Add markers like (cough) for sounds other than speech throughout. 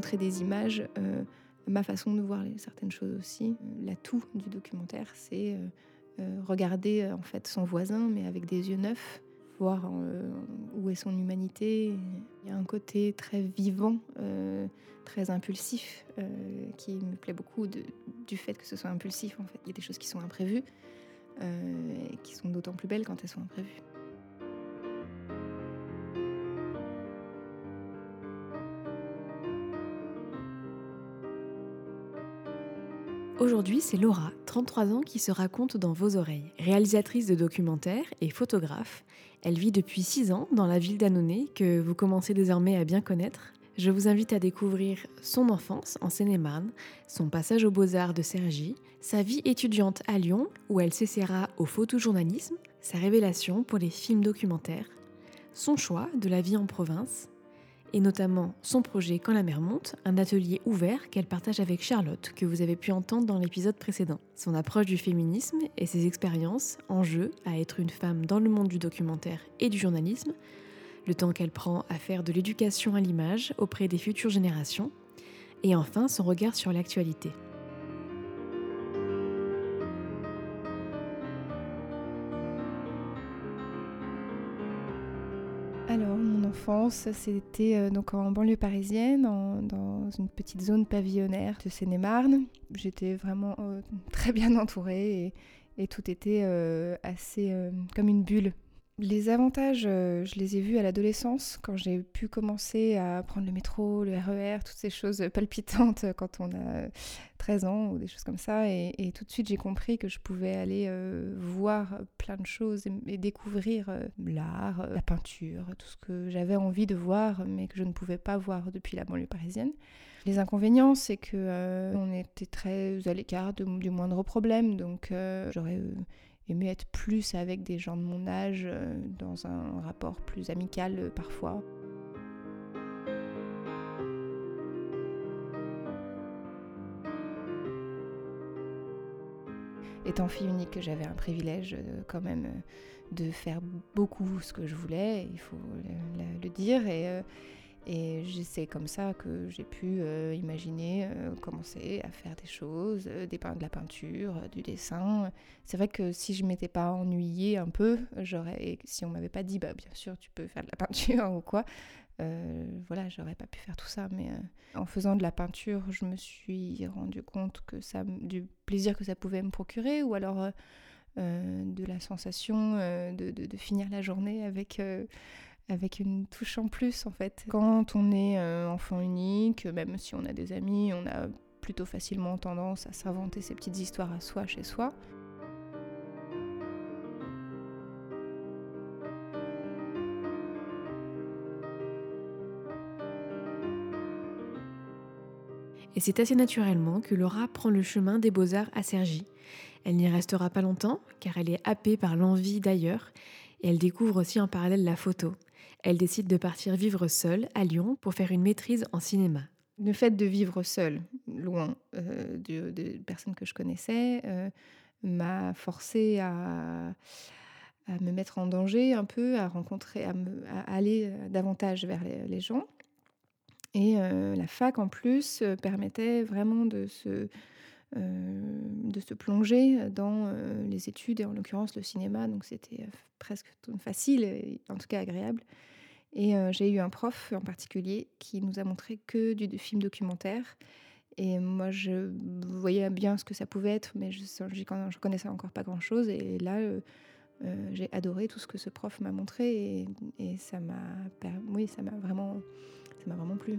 montrer des images, euh, ma façon de voir certaines choses aussi. L'atout du documentaire, c'est euh, euh, regarder en fait son voisin, mais avec des yeux neufs, voir où est son humanité. Il y a un côté très vivant, très impulsif, qui me plaît beaucoup du fait que ce soit impulsif. En fait, il y a des choses qui sont imprévues, et qui sont d'autant plus belles quand elles sont imprévues. Aujourd'hui, c'est Laura, 33 ans, qui se raconte dans vos oreilles. Réalisatrice de documentaires et photographe, elle vit depuis 6 ans dans la ville d'Annonay, que vous commencez désormais à bien connaître. Je vous invite à découvrir son enfance en Seine-et-Marne, son passage aux Beaux-Arts de Cergy, sa vie étudiante à Lyon, où elle s'essaiera au photojournalisme, sa révélation pour les films documentaires, son choix de la vie en province, et notamment son projet Quand la mer monte, un atelier ouvert qu'elle partage avec Charlotte, que vous avez pu entendre dans l'épisode précédent. Son approche du féminisme et ses expériences en jeu à être une femme dans le monde du documentaire et du journalisme, le temps qu'elle prend à faire de l'éducation à l'image auprès des futures générations, et enfin son regard sur l'actualité. C'était euh, donc en banlieue parisienne, dans une petite zone pavillonnaire de Seine-et-Marne. J'étais vraiment euh, (laughs) très bien entourée et, tout était euh, assez comme une bulle. Les avantages, euh, je les ai vus à l'adolescence, quand j'ai pu commencer à prendre le métro, le RER, toutes ces choses palpitantes (laughs) quand on a 13 ans ou des choses comme ça. Et, tout de suite, j'ai compris que je pouvais aller euh, voir plein de choses et, découvrir euh, l'art, la peinture, tout ce que j'avais envie de voir, mais que je ne pouvais pas voir depuis la banlieue parisienne. Les inconvénients, c'est que on était très à l'écart du moindre problème, donc j'aurais aimer être plus avec des gens de mon âge, euh, dans un rapport plus amical euh, parfois. Étant fille unique, j'avais un privilège euh, quand même de faire beaucoup ce que je voulais, il faut le, dire. Et c'est comme ça que j'ai pu euh, imaginer euh, commencer à faire des choses, euh, de la peinture, du dessin. C'est vrai que si je m'étais pas ennuyée un peu, j'aurais, si on m'avait pas dit, bah bien sûr tu peux faire de la (laughs) peinture ou quoi, voilà, j'aurais pas pu faire tout ça. Mais en faisant de la peinture, je me suis rendu compte que ça, du plaisir que ça pouvait me procurer, ou alors de la sensation de, finir la journée avec avec une touche en plus en fait. Quand on est euh, enfant unique, même si on a des amis, on a plutôt facilement tendance à s'inventer ces petites histoires à soi chez soi. Et c'est assez naturellement que Laura prend le chemin des beaux-arts à Cergy. Elle n'y restera pas longtemps, car elle est happée par l'envie d'ailleurs, et elle découvre aussi en parallèle la photo. Elle décide de partir vivre seule à Lyon pour faire une maîtrise en cinéma. Le fait de vivre seule, loin euh, des personnes que je connaissais, euh, m'a forcé à, me mettre en danger un peu, à rencontrer, à, aller davantage vers les, gens. Et euh, la fac, en plus, permettait vraiment de se, de se plonger dans les études, et en l'occurrence le cinéma. Donc c'était presque facile, en tout cas agréable. Et euh, j'ai eu un prof en particulier qui nous a montré que du, film documentaire. Et moi, je voyais bien ce que ça pouvait être, mais je ne connaissais encore pas grand-chose. Et là, euh, euh, j'ai adoré tout ce que ce prof m'a montré et, ça m'a oui, vraiment, vraiment plu.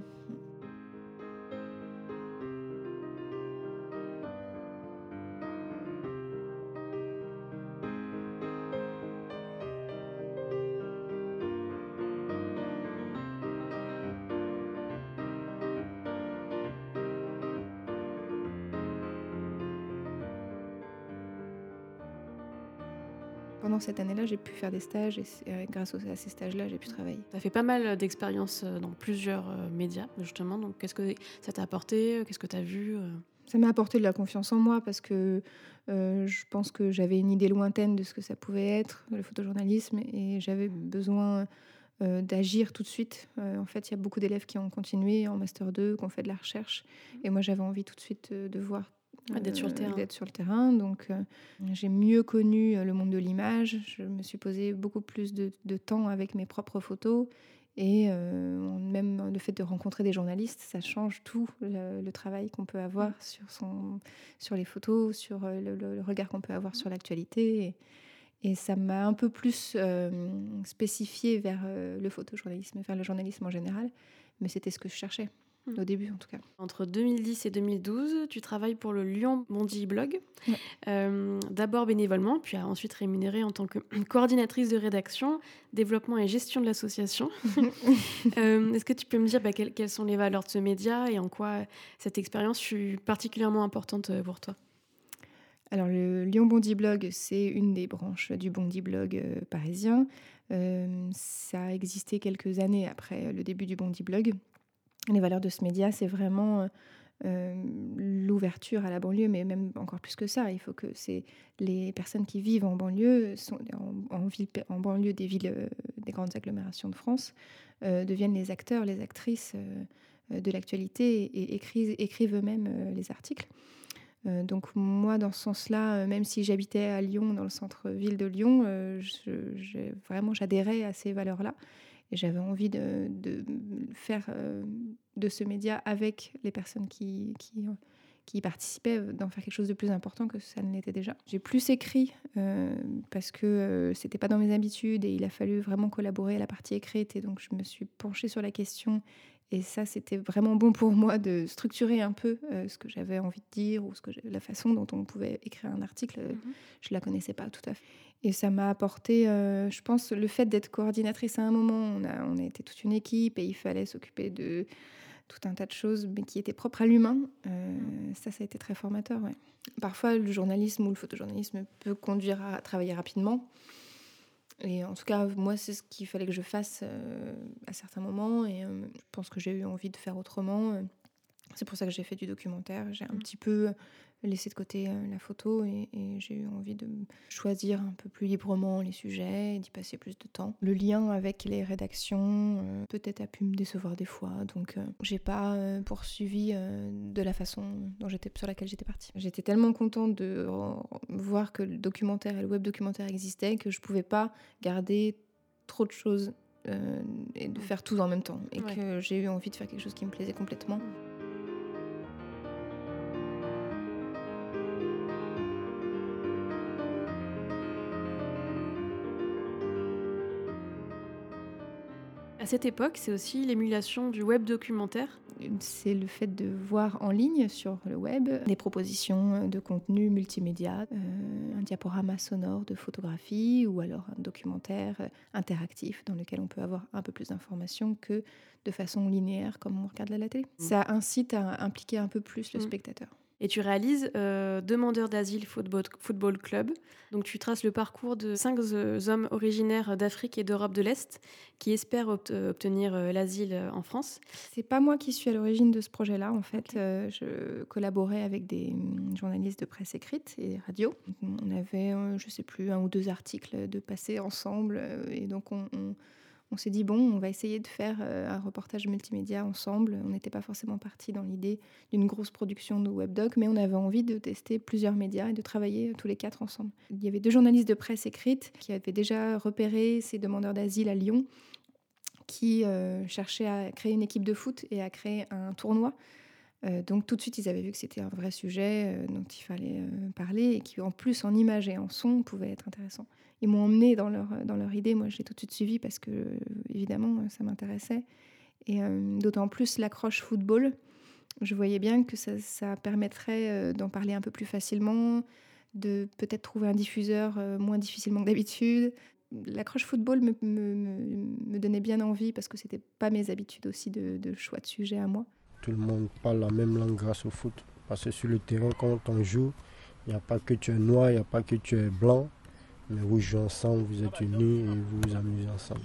Pendant cette année-là, j'ai pu faire des stages et euh, grâce à ces stages-là, j'ai pu travailler. Tu as fait pas mal d'expériences euh, dans plusieurs euh, médias, justement. Donc, qu'est-ce que ça t'a apporté Qu'est-ce que tu as vu Ça m'a apporté de la confiance en moi parce que je pense que j'avais une idée lointaine de ce que ça pouvait être, le photojournalisme, et j'avais besoin d'agir tout de suite. en fait, il y a beaucoup d'élèves qui ont continué en Master 2, qui ont fait de la recherche. Et moi, j'avais envie tout de suite de voir d'être sur le terrain. D'être sur le terrain. Donc, j'ai mieux connu le monde de l'image. Je me suis posé beaucoup plus de, de, temps avec mes propres photos. Et euh, même le fait de rencontrer des journalistes, ça change tout le, travail qu'on peut avoir mm. sur, son, sur les photos, sur euh, le, regard qu'on peut avoir sur l'actualité. Et, ça m'a un peu plus euh, spécifié vers le photojournalisme, vers le journalisme en général. Mais c'était ce que je cherchais. Hmm. au début en tout cas. Entre 2010 et 2012, tu travailles pour le Lyon Bondi Blog, euh, d'abord bénévolement, puis ensuite rémunérée en tant que (clears throat) coordinatrice de rédaction, développement et gestion de l'association. (laughs) Euh, est-ce que tu peux me dire bah, quelles, sont les valeurs de ce média et en quoi cette expérience fut particulièrement importante euh, pour toi? Alors, le Lyon Bondi Blog, c'est une des branches du Bondi Blog parisien. ça a existé quelques années après le début du Bondi Blog. Les valeurs de ce média, c'est vraiment euh, l'ouverture à la banlieue, mais même encore plus que ça. Il faut que les personnes qui vivent en banlieue, en, ville, en banlieue des villes, euh, des grandes agglomérations de France, euh, deviennent les acteurs, les actrices de l'actualité et, écrivent, eux-mêmes les articles. donc moi, dans ce sens-là, même si j'habitais à Lyon, dans le centre-ville de Lyon, vraiment j'adhérais à ces valeurs-là. Et j'avais envie de, faire euh, de ce média avec les personnes qui, qui, qui y participaient, d'en faire quelque chose de plus important que ça ne l'était déjà. J'ai plus écrit euh, parce que euh, c'était pas dans mes habitudes et il a fallu vraiment collaborer à la partie écrite. Et donc je me suis penchée sur la question et ça, c'était vraiment bon pour moi de structurer un peu ce que j'avais envie de dire ou ce que la façon dont on pouvait écrire un article. Mm-hmm. Je ne la connaissais pas tout à fait. Et ça m'a apporté, euh, je pense, le fait d'être coordinatrice à un moment. On a, on a été toute une équipe et il fallait s'occuper de tout un tas de choses, mais qui étaient propres à l'humain. Euh, ça, ça a été très formateur. Ouais. Parfois, le journalisme ou le photojournalisme peut conduire à travailler rapidement. Et en tout cas, moi, c'est ce qu'il fallait que je fasse euh, à certains moments. Et je pense que j'ai eu envie de faire autrement. C'est pour ça que j'ai fait du documentaire. J'ai un mmh. petit peu laisser de côté euh, la photo et, j'ai eu envie de choisir un peu plus librement les sujets et d'y passer plus de temps. Le lien avec les rédactions euh, peut-être a pu me décevoir des fois, donc euh, j'ai pas poursuivi de la façon dont j'étais sur laquelle j'étais partie. J'étais tellement contente de voir que le documentaire et le web documentaire existaient que je pouvais pas garder trop de choses et de faire tout en même temps et que j'ai eu envie de faire quelque chose qui me plaisait complètement. À cette époque, c'est aussi l'émulation du web documentaire. C'est le fait de voir en ligne sur le web des propositions de contenu multimédia, euh, un diaporama sonore de photographie ou alors un documentaire interactif dans lequel on peut avoir un peu plus d'informations que de façon linéaire comme on regarde la télé. Mm. Ça incite à impliquer un peu plus le mm. spectateur et tu réalises euh, Demandeurs d'asile football, Club. Donc tu traces le parcours de cinq euh, hommes originaires d'Afrique et d'Europe de l'Est qui espèrent obtenir euh, l'asile en France. C'est pas moi qui suis à l'origine de ce projet-là. En fait, je collaborais avec des hum, journalistes de presse écrite et radio. On avait, je sais plus, un ou deux articles de passer ensemble et donc on on s'est dit, bon, on va essayer de faire euh, un reportage multimédia ensemble. On n'était pas forcément parti dans l'idée d'une grosse production de webdoc, mais on avait envie de tester plusieurs médias et de travailler tous les quatre ensemble. Il y avait deux journalistes de presse écrite qui avaient déjà repéré ces demandeurs d'asile à Lyon, qui euh, cherchaient à créer une équipe de foot et à créer un tournoi. Euh, donc tout de suite, ils avaient vu que c'était un vrai sujet dont il fallait parler et qui, en plus, en image et en son, pouvait être intéressant ils m'ont emmené dans leur, dans leur idée. Moi, j'ai tout de suite suivi parce que, évidemment, ça m'intéressait. Et euh, d'autant plus l'accroche football. Je voyais bien que ça, ça permettrait euh, d'en parler un peu plus facilement, de peut-être trouver un diffuseur euh, moins difficilement que d'habitude. L'accroche football me, me, me, donnait bien envie parce que c'était pas mes habitudes aussi de, de choix de sujet à moi. Tout le monde parle la même langue grâce au foot. Parce que sur le terrain, quand on joue, il n'y a pas que tu es noir, il n'y a pas que tu es blanc mais vous jouez ensemble, vous êtes unis et vous vous amusez ensemble.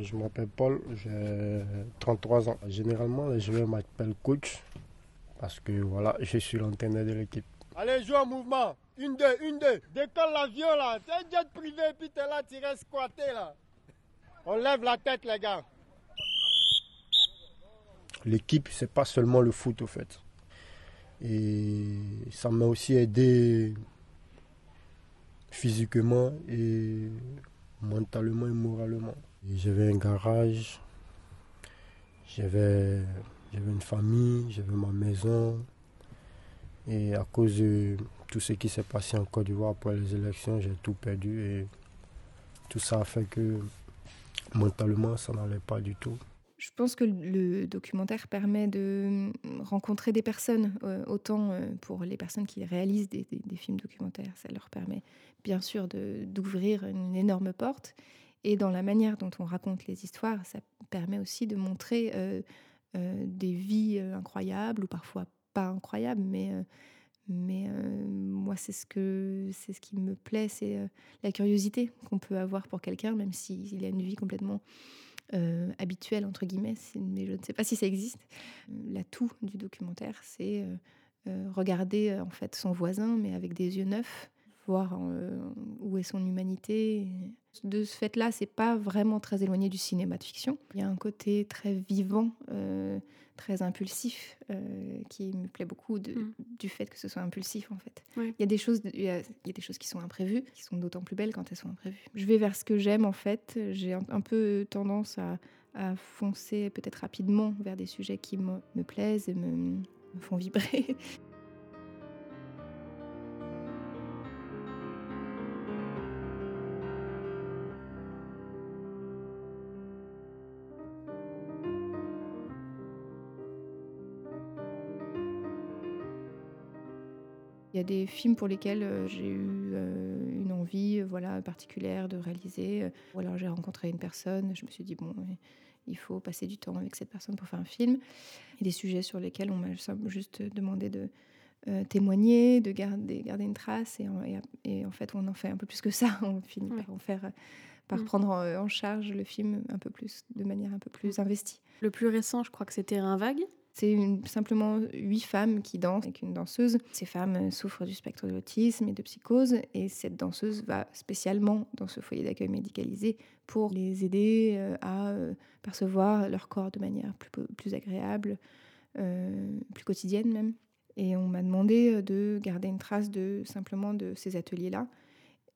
je m'appelle Paul, j'ai 33 ans. Généralement, les joueurs m'appellent coach parce que voilà, je suis l'antenne de l'équipe. Allez, joue en mouvement Une, deux, une, deux. Décolle l'avion là. C'est un jet privé, puis t'es là, tu restes squatté là. On lève la tête, les gars. L'équipe, c'est pas seulement le foot, au fait. Et ça m'a aussi aidé physiquement et mentalement et moralement. J'avais un garage, j'avais une famille, j'avais ma maison. Et à cause de tout ce qui s'est passé en Côte d'Ivoire après les élections, j'ai tout perdu. Et tout ça a fait que mentalement, ça n'allait pas du tout. Je pense que le documentaire permet de rencontrer des personnes, euh, autant euh, pour les personnes qui réalisent des, films documentaires, ça leur permet bien sûr d'ouvrir une énorme porte, et dans la manière dont on raconte les histoires, ça permet aussi de montrer euh, des vies incroyables ou parfois pas incroyables, mais, mais moi, c'est ce, ce qui me plaît, c'est la curiosité qu'on peut avoir pour quelqu'un, même s'il a une vie complètement habituelle, entre guillemets, mais je ne sais pas si ça existe. L'atout du documentaire, c'est regarder en fait son voisin, mais avec des yeux neufs voir euh, où est son humanité. De ce fait-là, c'est pas vraiment très éloigné du cinéma de fiction. Il y a un côté très vivant, euh, très impulsif, euh, qui me plaît beaucoup mm. du fait que ce soit impulsif en fait. Il, y a des choses, il y a, des choses qui sont imprévues, qui sont d'autant plus belles quand elles sont imprévues. Je vais vers ce que j'aime en fait. J'ai un, peu tendance à, foncer peut-être rapidement vers des sujets qui me, plaisent et me font vibrer. (laughs) Il y a des films pour lesquels euh, j'ai eu euh, une envie euh, voilà, particulière de réaliser. Ou alors j'ai rencontré une personne, je me suis dit, bon, il faut passer du temps avec cette personne pour faire un film. Il y a des sujets sur lesquels on m'a juste demandé de témoigner, de garder, garder une trace. Et, et, en fait, on en fait un peu plus que ça. (laughs) On finit par en faire par mm. prendre en, charge le film un peu plus, de manière un peu plus investie. Le plus récent, je crois que c'était Un Vague. C'est simplement huit femmes qui dansent avec une danseuse. Ces femmes souffrent du spectre de l'autisme et de psychose et cette danseuse va spécialement dans ce foyer d'accueil médicalisé pour les aider euh, à euh, percevoir leur corps de manière plus, plus agréable, euh, plus quotidienne même. Et on m'a demandé de garder une trace de simplement de ces ateliers-là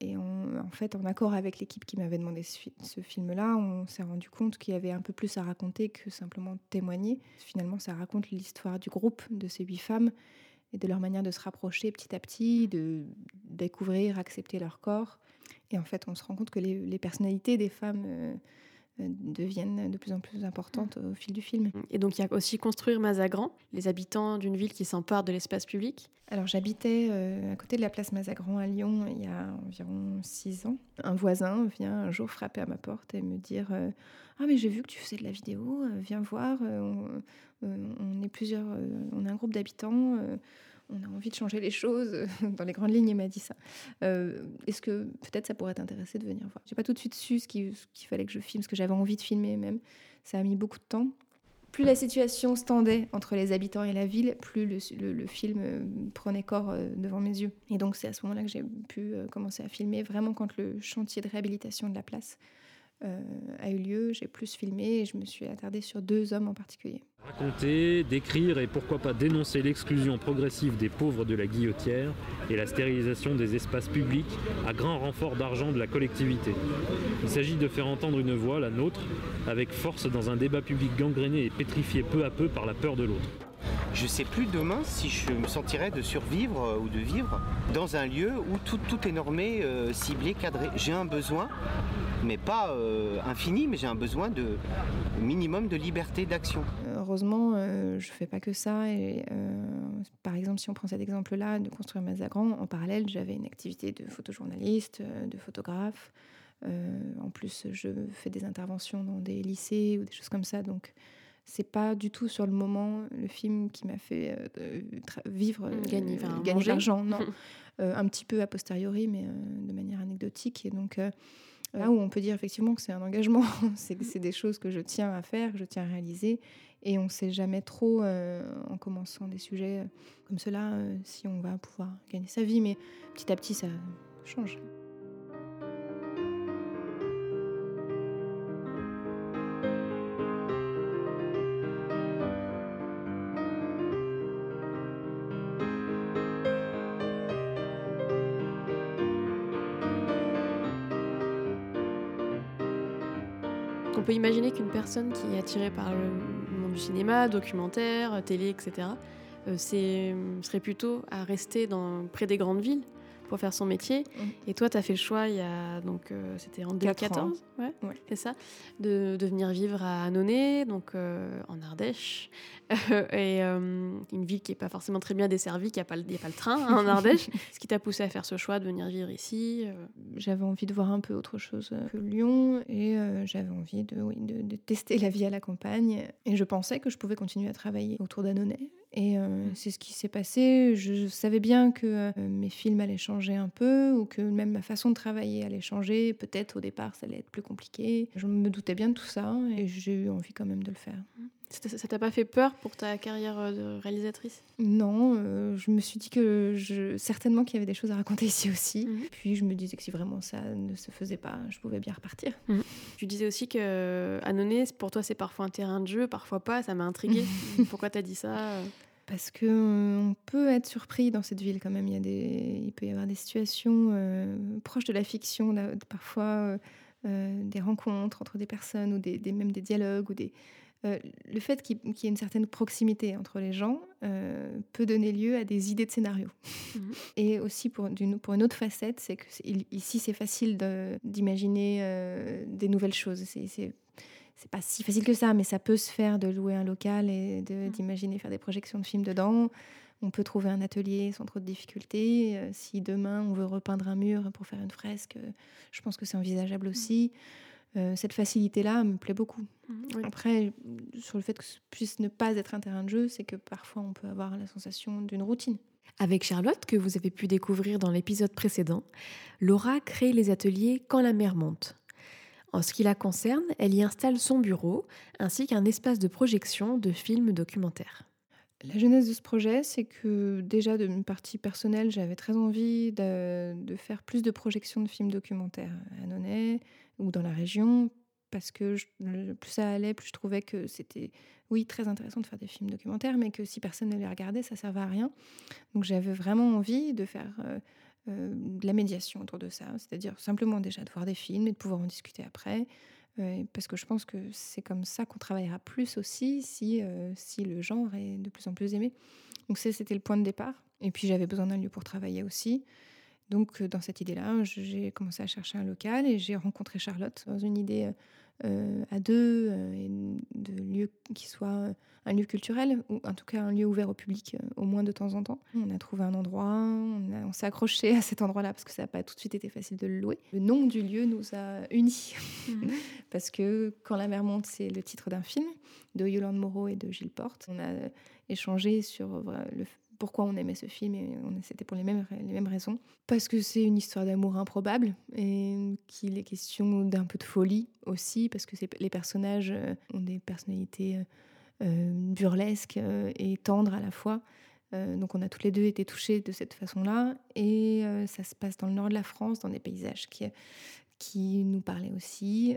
et en fait, en accord avec l'équipe qui m'avait demandé ce, film-là, on s'est rendu compte qu'il y avait un peu plus à raconter que simplement témoigner. Finalement, ça raconte l'histoire du groupe de ces huit femmes et de leur manière de se rapprocher petit à petit, de découvrir, accepter leur corps. Et en fait, on se rend compte que les, personnalités des femmes euh, deviennent de plus en plus importantes au fil du film. Et donc il y a aussi construire Mazagran, les habitants d'une ville qui s'emparent de l'espace public. Alors j'habitais euh, à côté de la place Mazagran à Lyon il y a environ six ans. Un voisin vient un jour frapper à ma porte et me dire euh, Ah mais j'ai vu que tu faisais de la vidéo, viens voir, on, on, est plusieurs, on est un groupe d'habitants on a envie de changer les choses. (laughs) Dans les grandes lignes, il m'a dit ça. Euh, est-ce que peut-être ça pourrait t'intéresser de venir voir? J'ai pas tout de suite su ce qu'il fallait que je filme, ce que j'avais envie de filmer même. Ça a mis beaucoup de temps. Plus la situation se tendait entre les habitants et la ville, plus le, film euh, prenait corps euh, devant mes yeux. Et donc c'est à ce moment-là que j'ai pu commencer à filmer, vraiment quand le chantier de réhabilitation de la place a eu lieu, j'ai plus filmé et je me suis attardée sur deux hommes en particulier. Raconter, décrire et pourquoi pas dénoncer l'exclusion progressive des pauvres de la guillotière et la stérilisation des espaces publics à grand renfort d'argent de la collectivité. Il s'agit de faire entendre une voix, la nôtre, avec force dans un débat public gangréné et pétrifié peu à peu par la peur de l'autre. Je ne sais plus demain si je me sentirais de survivre euh, ou de vivre dans un lieu où tout, est normé, euh, ciblé, cadré. J'ai un besoin, mais pas euh, infini, mais j'ai un besoin de minimum de liberté d'action. Heureusement, je ne fais pas que ça. Par exemple, si on prend cet exemple-là de construire Mazagran, en parallèle, j'avais une activité de photojournaliste, de photographe. en plus, je fais des interventions dans des lycées ou des choses comme ça. Donc, c'est pas du tout sur le moment le film qui m'a fait euh, vivre, euh, gagner, de l'argent, non. (laughs) Euh, un petit peu a posteriori, mais de manière anecdotique. Et donc, Là où on peut dire effectivement que c'est un engagement, (laughs) c'est des choses que je tiens à faire, que je tiens à réaliser. Et on ne sait jamais trop, en commençant des sujets comme cela, si on va pouvoir gagner sa vie. Mais petit à petit, ça change. Peut imaginer qu'une personne qui est attirée par le monde du cinéma, documentaire, télé, etc., euh, serait plutôt à rester près des grandes villes pour faire son métier. Mm. Et toi, tu as fait le choix, il y a, donc, euh, c'était en 2014, ouais, c'est ça, de, de, venir vivre à Annonay, donc euh, en Ardèche, (laughs) et euh, une ville qui n'est pas forcément très bien desservie, qui n'y a, pas le, a pas le train hein, en (laughs) Ardèche. Ce qui t'a poussé à faire ce choix de venir vivre ici J'avais envie de voir un peu autre chose que Lyon, et j'avais envie de, oui, de, de, tester la vie à la campagne. Et je pensais que je pouvais continuer à travailler autour d'Annonay. Et euh, mmh. c'est ce qui s'est passé. Je savais bien que euh, mes films allaient changer un peu, ou que même ma façon de travailler allait changer. Peut-être au départ, ça allait être plus compliqué. Je me doutais bien de tout ça, et j'ai eu envie quand même de le faire. Ça t'a pas fait peur pour ta carrière euh, de réalisatrice? Non, je me suis dit que je, certainement qu'il y avait des choses à raconter ici aussi. Mmh. Puis je me disais que si vraiment ça ne se faisait pas, je pouvais bien repartir. Tu disais aussi que Annonay, pour toi, c'est parfois un terrain de jeu, parfois pas. Ça m'a intriguée. (laughs) Pourquoi t'as dit ça? Parce que euh, on peut être surpris dans cette ville quand même. Il, y a des, il peut y avoir des situations euh, proches de la fiction, parfois euh, des rencontres entre des personnes ou des, même des dialogues ou des. Le fait qu'il y ait une certaine proximité entre les gens peut donner lieu à des idées de scénario. Mmh. Et aussi pour, une, pour une autre facette, c'est que ici c'est facile d'imaginer des nouvelles choses. C'est c'est pas si facile que ça, mais ça peut se faire de louer un local et mmh. d'imaginer faire des projections de films dedans. On peut trouver un atelier sans trop de difficultés. Euh, si demain on veut repeindre un mur pour faire une fresque, euh, je pense que c'est envisageable mmh. Euh, cette facilité-là me plaît beaucoup. Mmh, Après, sur le fait que ce puisse ne pas être un terrain de jeu, c'est que parfois on peut avoir la sensation d'une routine. Avec Charlotte, que vous avez pu découvrir dans l'épisode précédent, Laura crée les ateliers Quand la mer monte. En ce qui la concerne, elle y installe son bureau ainsi qu'un espace de projection de films documentaires. La genèse de ce projet, c'est que déjà d'une partie personnelle, j'avais très envie de, faire plus de projections de films documentaires à Nonnet ou dans la région, parce que plus ça allait, plus je trouvais que c'était, oui, très intéressant de faire des films documentaires, mais que si personne ne les regardait, ça ne servait à rien. Donc j'avais vraiment envie de faire euh, euh, de la médiation autour de ça, c'est-à-dire simplement déjà de voir des films et de pouvoir en discuter après, euh, parce que je pense que c'est comme ça qu'on travaillera plus aussi si, si le genre est de plus en plus aimé. Donc c'était le point de départ. Et puis j'avais besoin d'un lieu pour travailler aussi. Donc dans cette idée-là, j'ai commencé à chercher un local et j'ai rencontré Charlotte dans une idée à deux, de lieu qui soit un lieu culturel, ou en tout cas un lieu ouvert au public euh, au moins de temps en temps. On a trouvé un endroit, on, s'est accroché à cet endroit-là parce que ça n'a pas tout de suite été facile de le louer. Le nom du lieu nous a unis mhm. (laughs) parce que Quand la mer monte, c'est le titre d'un film de Yolande Moreau et de Gilles Porte. On a échangé sur euh, le pourquoi on aimait ce film et c'était pour les mêmes, les mêmes raisons. Parce que c'est une histoire d'amour improbable et qu'il est question d'un peu de folie aussi parce que les personnages euh, ont des personnalités euh, euh, et tendre à la fois. Donc on a toutes les deux été touchés de cette façon-là. Et ça se passe dans le nord de la France, dans des paysages qui, qui nous parlaient aussi.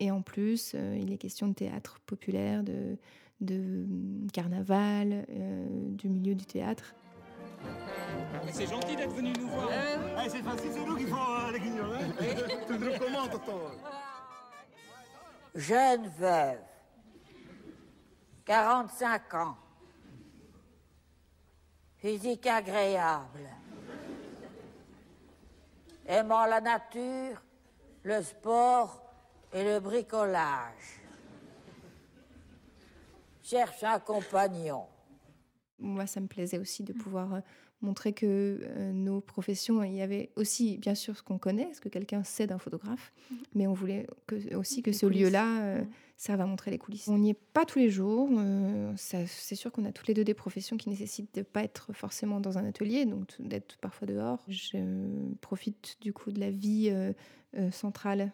et en plus, il est question de théâtre populaire, de, de carnaval, du milieu du théâtre. C'est gentil d'être venu nous voir. C'est facile, c'est nous qui font les guignols. Hein (laughs) tu nous commandes, Jeune veuve 45 ans. Physique agréable. Aimant la nature, le sport et le bricolage. Cherche un compagnon. Moi, ça me plaisait aussi de pouvoir euh, montrer que euh, nos professions, il y avait aussi bien sûr ce qu'on connaît, ce que quelqu'un sait d'un photographe, mhm. mais on voulait que, aussi que ce lieu-là, euh, servent à montrer les coulisses. On n'y est pas tous les jours. euh, c'est sûr qu'on a toutes les deux des professions qui nécessitent de pas être forcément dans un atelier, donc d'être parfois dehors. Je profite du coup de la vie euh, centrale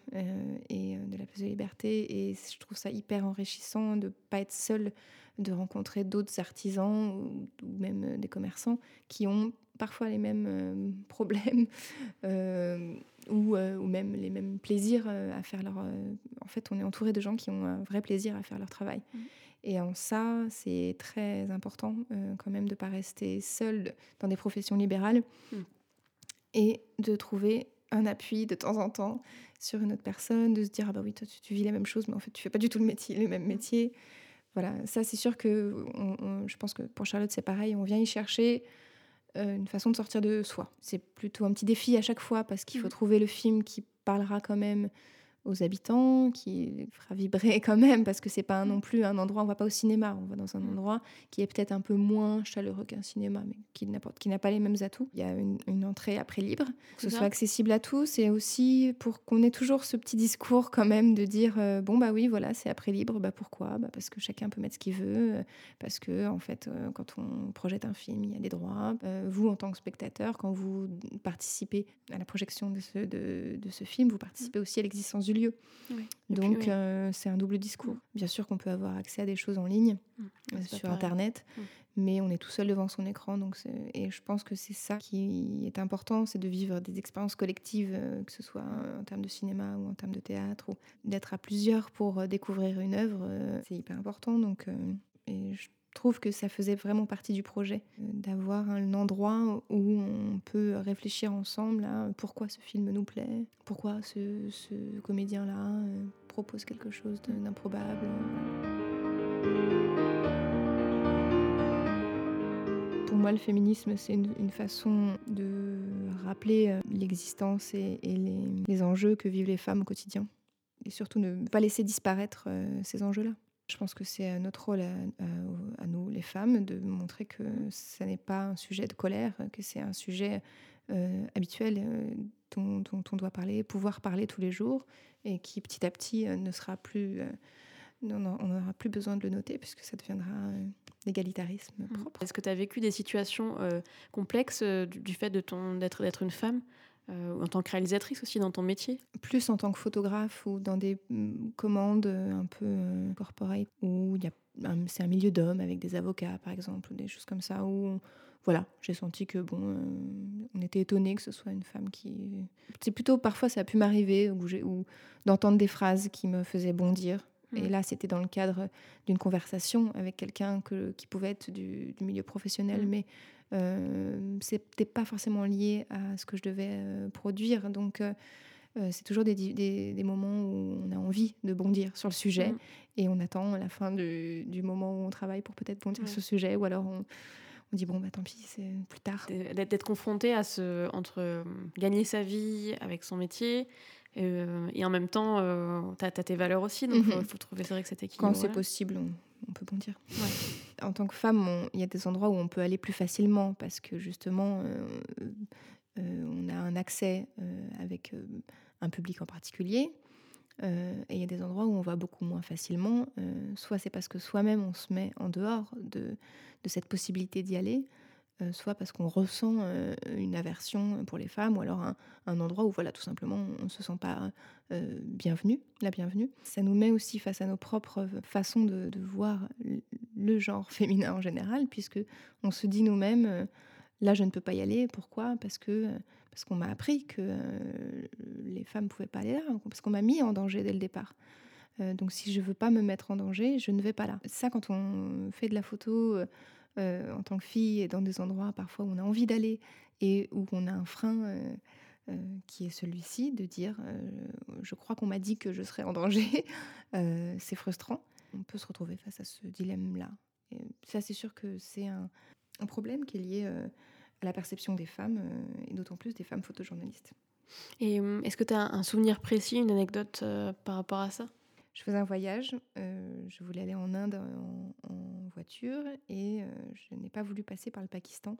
et de la place de liberté, et je trouve ça hyper enrichissant de pas être seule, de rencontrer d'autres artisans ou, ou même euh, des commerçants qui ont parfois les mêmes euh, (laughs) problèmes euh, ou, ou même les mêmes plaisirs à faire leur. en fait, on est entouré de gens qui ont un vrai plaisir à faire leur travail. Mhm. Et en ça, c'est très important quand même de ne pas rester seul dans des professions libérales Mhm. et de trouver un appui de temps en temps sur une autre personne, de se dire ah bah oui toi tu, tu vis la même chose mais en fait tu fais pas du tout le métier le même métier. Voilà, ça c'est sûr que on- on- je pense que pour Charlotte c'est pareil, on vient y chercher euh, une façon de sortir de soi. C'est plutôt un petit défi à chaque fois parce qu'il faut Mhm. trouver le film qui parlera quand même aux habitants, qui fera vibrer quand même, parce que c'est pas un- non plus un endroit, on va pas au cinéma, on va dans un Mhm. endroit qui est peut-être un peu moins chaleureux qu'un cinéma, mais qui n'apporte- qui n'a pas les mêmes atouts. Il y a une, une entrée après libre, que ce soit accessible à tous, et aussi pour qu'on ait toujours ce petit discours quand même de dire euh, bon bah oui voilà c'est après libre, bah pourquoi? Bah Parce que chacun peut mettre ce qu'il veut, euh, parce que en fait euh, quand on projette un film il y a des droits. Euh, vous en tant que spectateur quand vous participez à la projection de ce, de, de ce film, vous participez aussi à l'existence du lieu. Oui. Donc oui. euh, c'est un double discours. Bien sûr qu'on peut avoir accès à des choses en ligne Mm. euh, sur internet, Mm. mais on est tout seul devant son écran. Donc et je pense que c'est ça qui est important, c'est de vivre des expériences collectives, euh, que ce soit en termes de cinéma ou en termes de théâtre, ou d'être à plusieurs pour découvrir une œuvre. c'est hyper important. Donc et je trouve que ça faisait vraiment partie du projet, euh, d'avoir un endroit où on peut réfléchir ensemble à pourquoi ce film nous plaît, pourquoi ce, comédien-là euh, propose quelque chose d'improbable. Pour moi, le féminisme, c'est une, façon de rappeler euh, l'existence et, les, les enjeux que vivent les femmes au quotidien. Et surtout ne pas laisser disparaître ces enjeux-là. Je pense que c'est euh, notre rôle à, à- à nous, les femmes, de montrer que ça n'est pas un sujet de colère, que c'est un sujet euh, habituel euh, dont, dont on doit parler, pouvoir parler tous les jours, et qui petit à petit euh, ne sera plus... euh, on n'aura plus besoin de le noter puisque ça deviendra euh, l'égalitarisme propre. Est-ce que tu as vécu des situations euh, complexes euh, du, du fait de ton d'être d'être une femme? euh, en tant que réalisatrice aussi dans ton métier plus en tant que photographe ou dans des mm, commandes euh, un peu euh, corporate où il y a un- c'est un milieu d'hommes avec des avocats par exemple ou des choses comme ça où voilà j'ai senti que bon euh, on était étonné que ce soit une femme qui c'est plutôt parfois ça a pu m'arriver ou d'entendre des phrases qui me faisaient bondir et Mhm. là c'était dans le cadre d'une conversation avec quelqu'un que, qui pouvait être du, du milieu professionnel Mhm. mais euh, c'était pas forcément lié à ce que je devais euh, produire donc euh, euh, c'est toujours des, des, des moments où on a envie de bondir sur le sujet Mhm. et on attend la fin du, du moment où on travaille pour peut-être bondir Ouais. sur le sujet ou alors on, on dit bon bah tant pis c'est plus tard. D'être confrontée à ce entre gagner sa vie avec son métier euh, et en même temps euh, t'as as tes valeurs aussi donc Mhm. faut, faut trouver vrai que cet équilibre Quand c'est possible on, on peut bondir. En tant que femme il y a des endroits où on peut aller plus facilement parce que justement euh, on a un accès avec un public en particulier. Euh, et il y a des endroits où on va beaucoup moins facilement. Euh, soit c'est parce que soi-même on se met en dehors de, de cette possibilité d'y aller, euh, soit parce qu'on ressent euh, une aversion pour les femmes, ou alors un, endroit où voilà tout simplement on ne se sent pas euh, bienvenue, la bienvenue. Ça nous met aussi face à nos propres façons de, de voir le- genre (laughs) féminin en général, puisque on se dit nous-mêmes euh, là je ne peux pas y aller. Pourquoi? Parce que parce qu'on m'a appris que les femmes pouvaient pas aller là, parce qu'on m'a mis en danger dès le départ. Donc si je veux pas me mettre en danger, je ne vais pas là. Ça, quand on fait de la photo euh, en tant que fille dans des endroits parfois où on a envie d'aller et où on a un frein euh, euh, qui est celui-ci, de dire je crois qu'on m'a dit que je serais en danger, (laughs) c'est frustrant. On peut se retrouver face à ce dilemme-là. Et ça, c'est sûr que c'est un, un problème qui est lié à la perception des femmes, et d'autant plus des femmes photojournalistes. et euh, est-ce que tu as un souvenir précis une anecdote par rapport à ça? Je faisais un voyage, euh, je voulais aller en Inde en, voiture et euh, je n'ai pas voulu passer par le Pakistan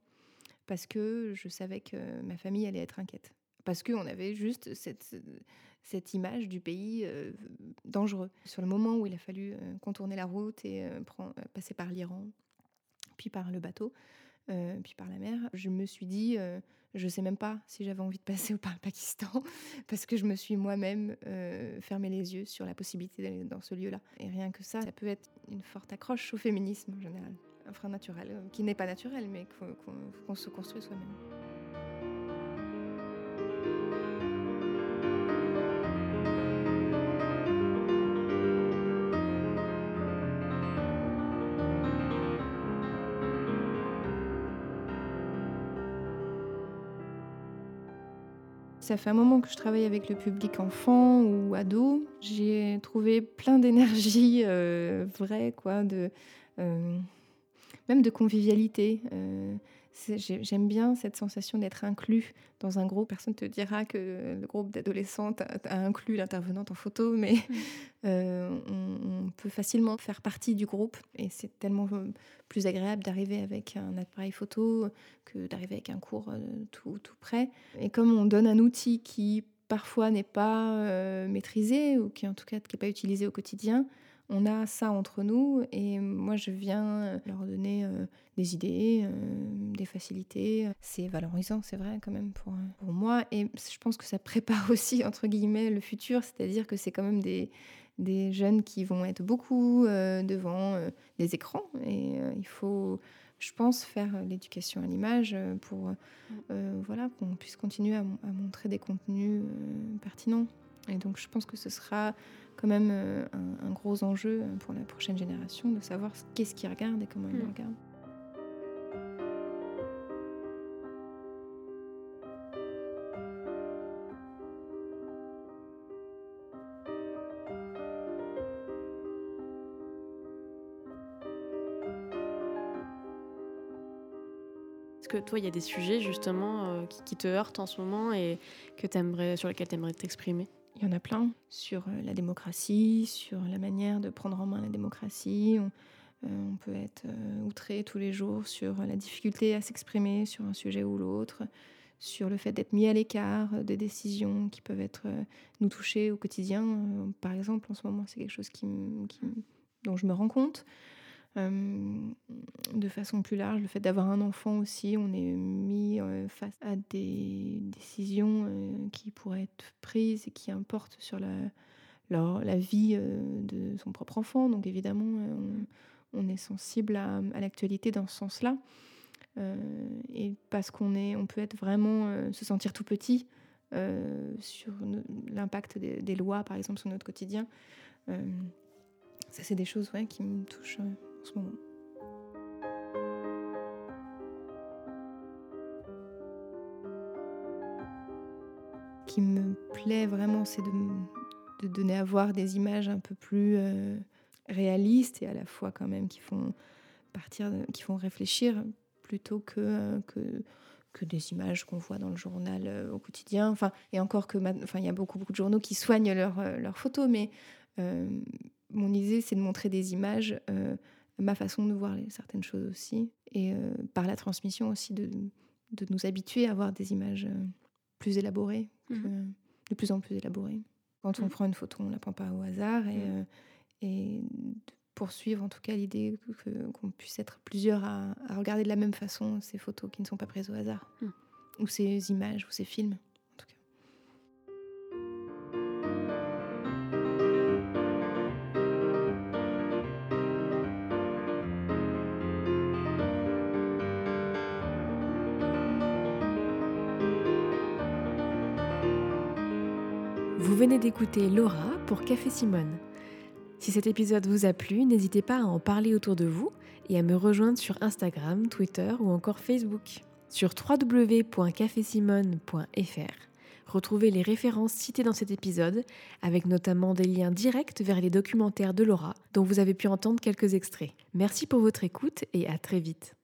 parce que je savais que ma famille allait être inquiète. Parce qu'on avait juste cette, image du pays euh, dangereux. Sur le moment où il a fallu contourner la route et passer par l'Iran, puis par le bateau, euh, puis par la mer, je me suis dit, euh, je sais même pas si j'avais envie de passer par le (laughs) Pakistan, parce que je me suis moi-même euh, fermé les yeux sur la possibilité d'aller dans ce lieu-là. Et rien que ça, ça peut être une forte accroche au féminisme en général. Un frein naturel, euh, qui n'est pas naturel, mais qu'on se construit soi-même. Ça fait un moment que je travaille avec le public enfant ou ado. J'ai trouvé plein d'énergie euh, vraie, quoi, de, euh, même de convivialité. Euh, J'aime bien cette sensation d'être inclus dans un groupe. Personne ne te dira que le groupe d'adolescentes a, inclus l'intervenante en photo, mais (laughs) euh, on, on peut facilement faire partie du groupe. Et c'est tellement euh, plus agréable d'arriver avec un appareil photo que d'arriver avec un cours euh, tout, tout près. Et comme on donne un outil qui parfois n'est pas euh, maîtrisé ou qui en tout cas qui n'est pas utilisé au quotidien, on a ça entre nous et moi je viens euh, leur donner euh, des idées, euh, des facilités. C'est valorisant, c'est vrai quand même pour, moi et je pense que ça prépare (laughs) aussi entre guillemets le futur, c'est-à-dire que c'est quand même des, des jeunes qui vont être beaucoup devant des écrans et il faut je pense, faire l'éducation à l'image pour voilà, qu'on puisse continuer à, mon- à montrer des contenus pertinents. Et donc, je pense que ce sera quand même euh, un, un gros enjeu pour la prochaine génération de savoir ce- qu'est-ce qu'ils regardent et comment ils le Mm. regardent. Est-ce que toi, il y a des sujets justement euh, qui, qui te heurtent en ce moment et que t'aimerais, sur lesquels tu aimerais t'exprimer? Il y en a plein sur euh, la démocratie, sur la manière de prendre en main la démocratie. On, euh, peut être euh, outré tous les jours sur la difficulté à s'exprimer sur un sujet ou l'autre, sur le fait d'être mis à l'écart des décisions qui peuvent être nous toucher au quotidien. Par exemple, en ce moment, c'est quelque chose dont je me rends compte. Euh, de façon plus large, le fait d'avoir un enfant aussi, on est mis euh, face à des décisions euh, qui pourraient être prises et qui importent sur la, la vie de son propre enfant. Donc évidemment, on, est sensible à, l'actualité dans ce sens-là. Et parce qu'on est, on peut être vraiment se sentir tout petit sur l'impact des, lois, par exemple, sur notre quotidien. Ça, c'est des choses qui me touchent ce qui me plaît vraiment, c'est de, donner à voir des images un peu plus euh, réalistes et à la fois quand même qui font partir, qui font réfléchir plutôt que, euh, que, que des images qu'on voit dans le journal euh, au quotidien. Enfin, et encore que, enfin, il y a beaucoup, beaucoup de journaux qui soignent leurs leurs photos, mais mon idée, c'est de montrer des images, ma façon de voir certaines choses aussi, et euh, par la transmission aussi de, de nous habituer à voir des images euh, plus élaborées, que- de plus en plus élaborées. Quand on Mhm. prend une photo, on ne la prend pas au hasard, et, Mhm. euh, et de poursuivre en tout cas l'idée qu'on puisse être plusieurs à, à regarder de la même façon ces photos qui ne sont pas prises au hasard, Mhm. ou ces images, ou ces films. Venez d'écouter Laura pour Café Simone. Si cet épisode vous a plu, n'hésitez pas à en parler autour de vous et à me rejoindre sur Instagram, Twitter ou encore Facebook. Sur www.cafésimone.fr, retrouvez les références citées dans cet épisode, avec notamment des liens directs vers les documentaires de Laura, dont vous avez pu entendre quelques extraits. Merci pour votre écoute et à très vite.